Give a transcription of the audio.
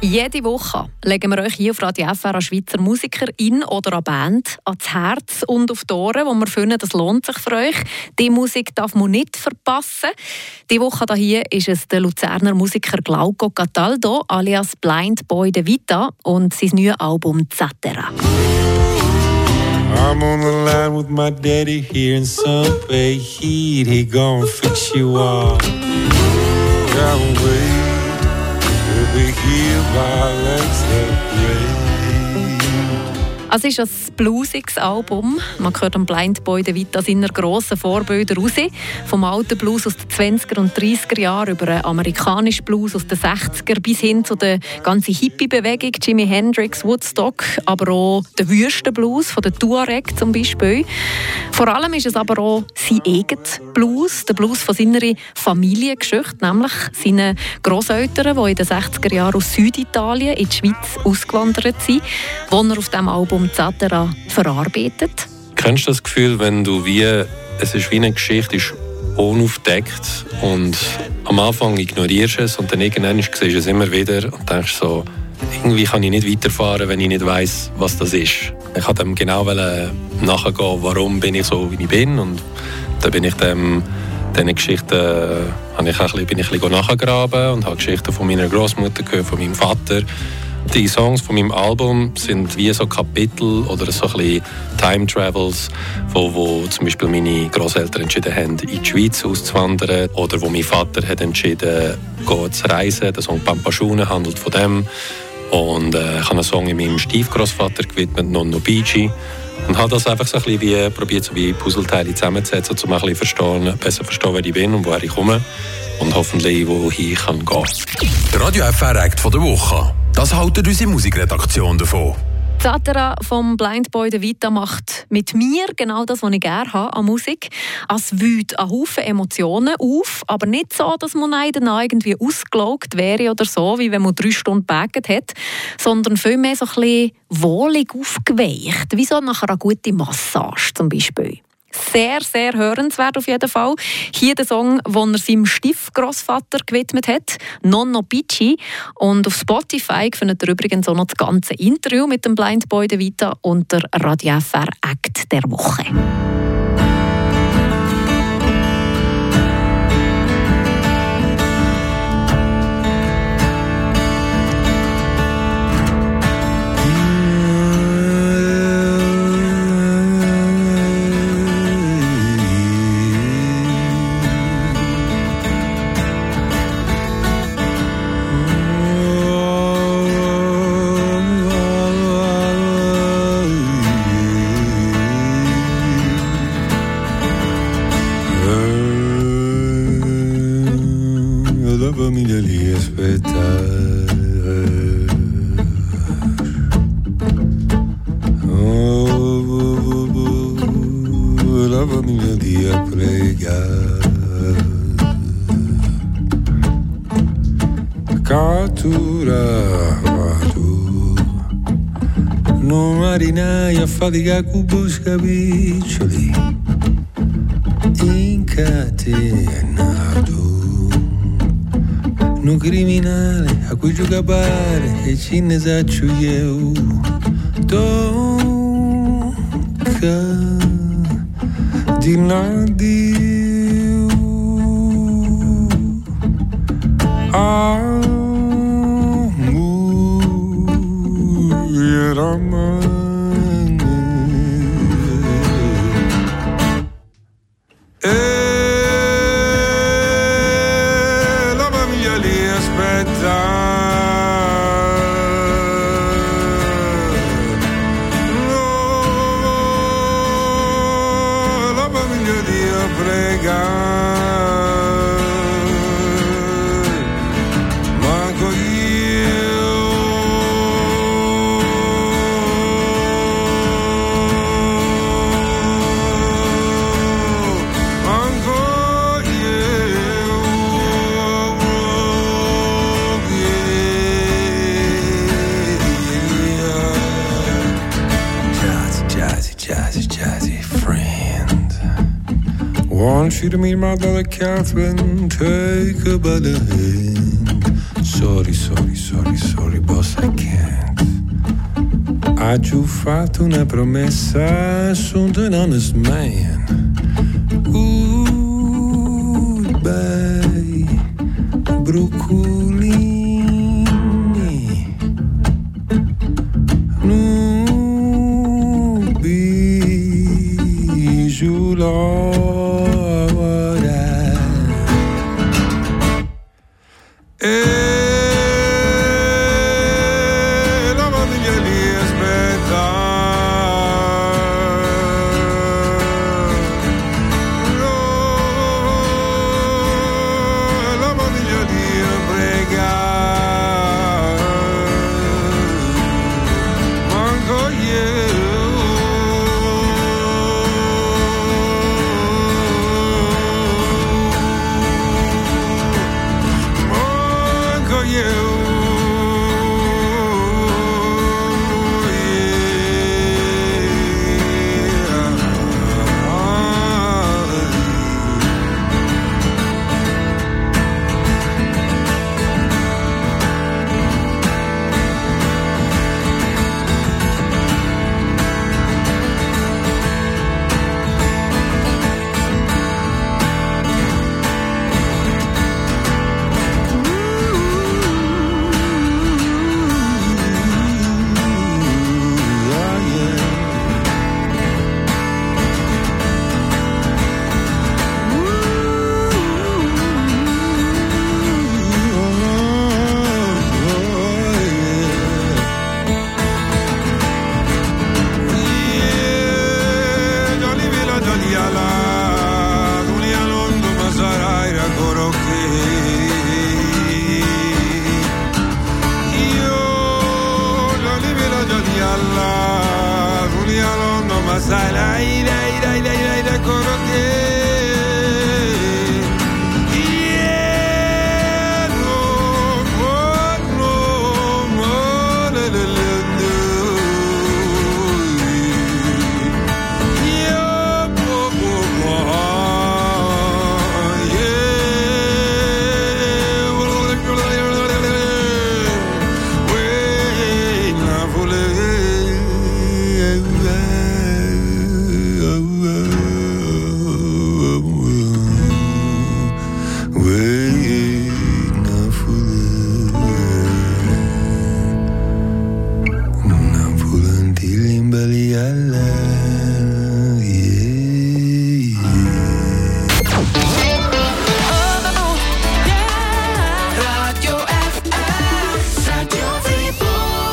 Jede Woche legen wir euch hier auf Radio FR an Schweizer Musiker in oder an Band ans Herz und auf die Ohren, wo wir finden, das lohnt sich für euch. Die Musik darf man nicht verpassen. Die Woche hier ist es der Luzerner Musiker Glauco Cataldo alias Blind Boy de Vita und sein neues Album Zatera. I'm on the line with my daddy here in some heat. He gon' fix you up. Can't my legs that way. Es ist ein bluesiges Album. Man hört am Blind Boy de Vita seiner grossen Vorbilder raus. Vom alten Blues aus den 20er und 30er Jahren über einen amerikanischen Blues aus den 60er bis hin zu der ganzen Hippie-Bewegung, Jimi Hendrix, Woodstock, aber auch der Wüstenblues von der Tuareg zum Beispiel. Vor allem ist es aber auch sein eigener Blues, der Blues von seiner Familiengeschichte, nämlich seine Großeltern, die in den 60er Jahren aus Süditalien in die Schweiz ausgewandert sind, wo er auf diesem Album vom Zatera verarbeitet. Kennst du das Gefühl, wenn du wie, es ist wie eine Geschichte, ist unaufdeckt und am Anfang ignorierst du es und dann irgendwann siehst du es immer wieder und denkst so, irgendwie kann ich nicht weiterfahren, wenn ich nicht weiß, was das ist. Ich wollte dem genau nachgehen, warum bin ich so, wie ich bin und dann bin ich dem diesen Geschichten habe ich ein bisschen, bin ich ein bisschen nachgegraben und habe Geschichten von meiner Großmutter gehört, von meinem Vater die Songs von meinem Album sind wie so Kapitel oder so ein bisschen Time Travels, wo, wo zum Beispiel meine Großeltern entschieden haben, in die Schweiz auszuwandern oder wo mein Vater hat entschieden, zu reisen. Der Song Pampascione handelt von dem. Und äh, ich habe einen Song in meinem Stiefgroßvater gewidmet, Nonno Bici. Und habe das einfach so ein bisschen wie, probiert, so wie Puzzleteile zusammenzusetzen, um ein bisschen verstehen, besser verstehen, wer ich bin und woher ich komme. Und hoffentlich, wohin ich kann gehen kann. Der Radio FR Act von der Woche. Das haltet unsere Musikredaktion davon. Zatera vom Blind Boy de Vita macht mit mir genau das, was ich gerne habe an Musik. Es wühlt einen Haufen Emotionen auf, aber nicht so, dass man danach irgendwie ausgelaugt wäre oder so, wie wenn man drei Stunden gebackt hat, sondern vielmehr so ein bisschen wohlig aufgeweicht, wie so nach einer guten Massage zum Beispiel sehr, sehr hörenswert auf jeden Fall. Hier der Song, den er seinem Stiefgroßvater gewidmet hat, Nonno Pici. Und auf Spotify findet ihr übrigens auch noch das ganze Interview mit dem Blind Boy De Vita unter Radio FR Act der Woche. Fatica cubo scapiccioli incatenato un criminale a cui gioca pare e ci ne saccio io tocca di nadio ah, Want you to meet my brother Catherine, take her by the hand. Sorry, sorry, sorry, sorry, boss, I can't. Aggiuffato una promessa, sunt an honest man. Goodbye, Brooklyn. ele Allah, un yalon no masai, la ira, ira, ira, ira, ira,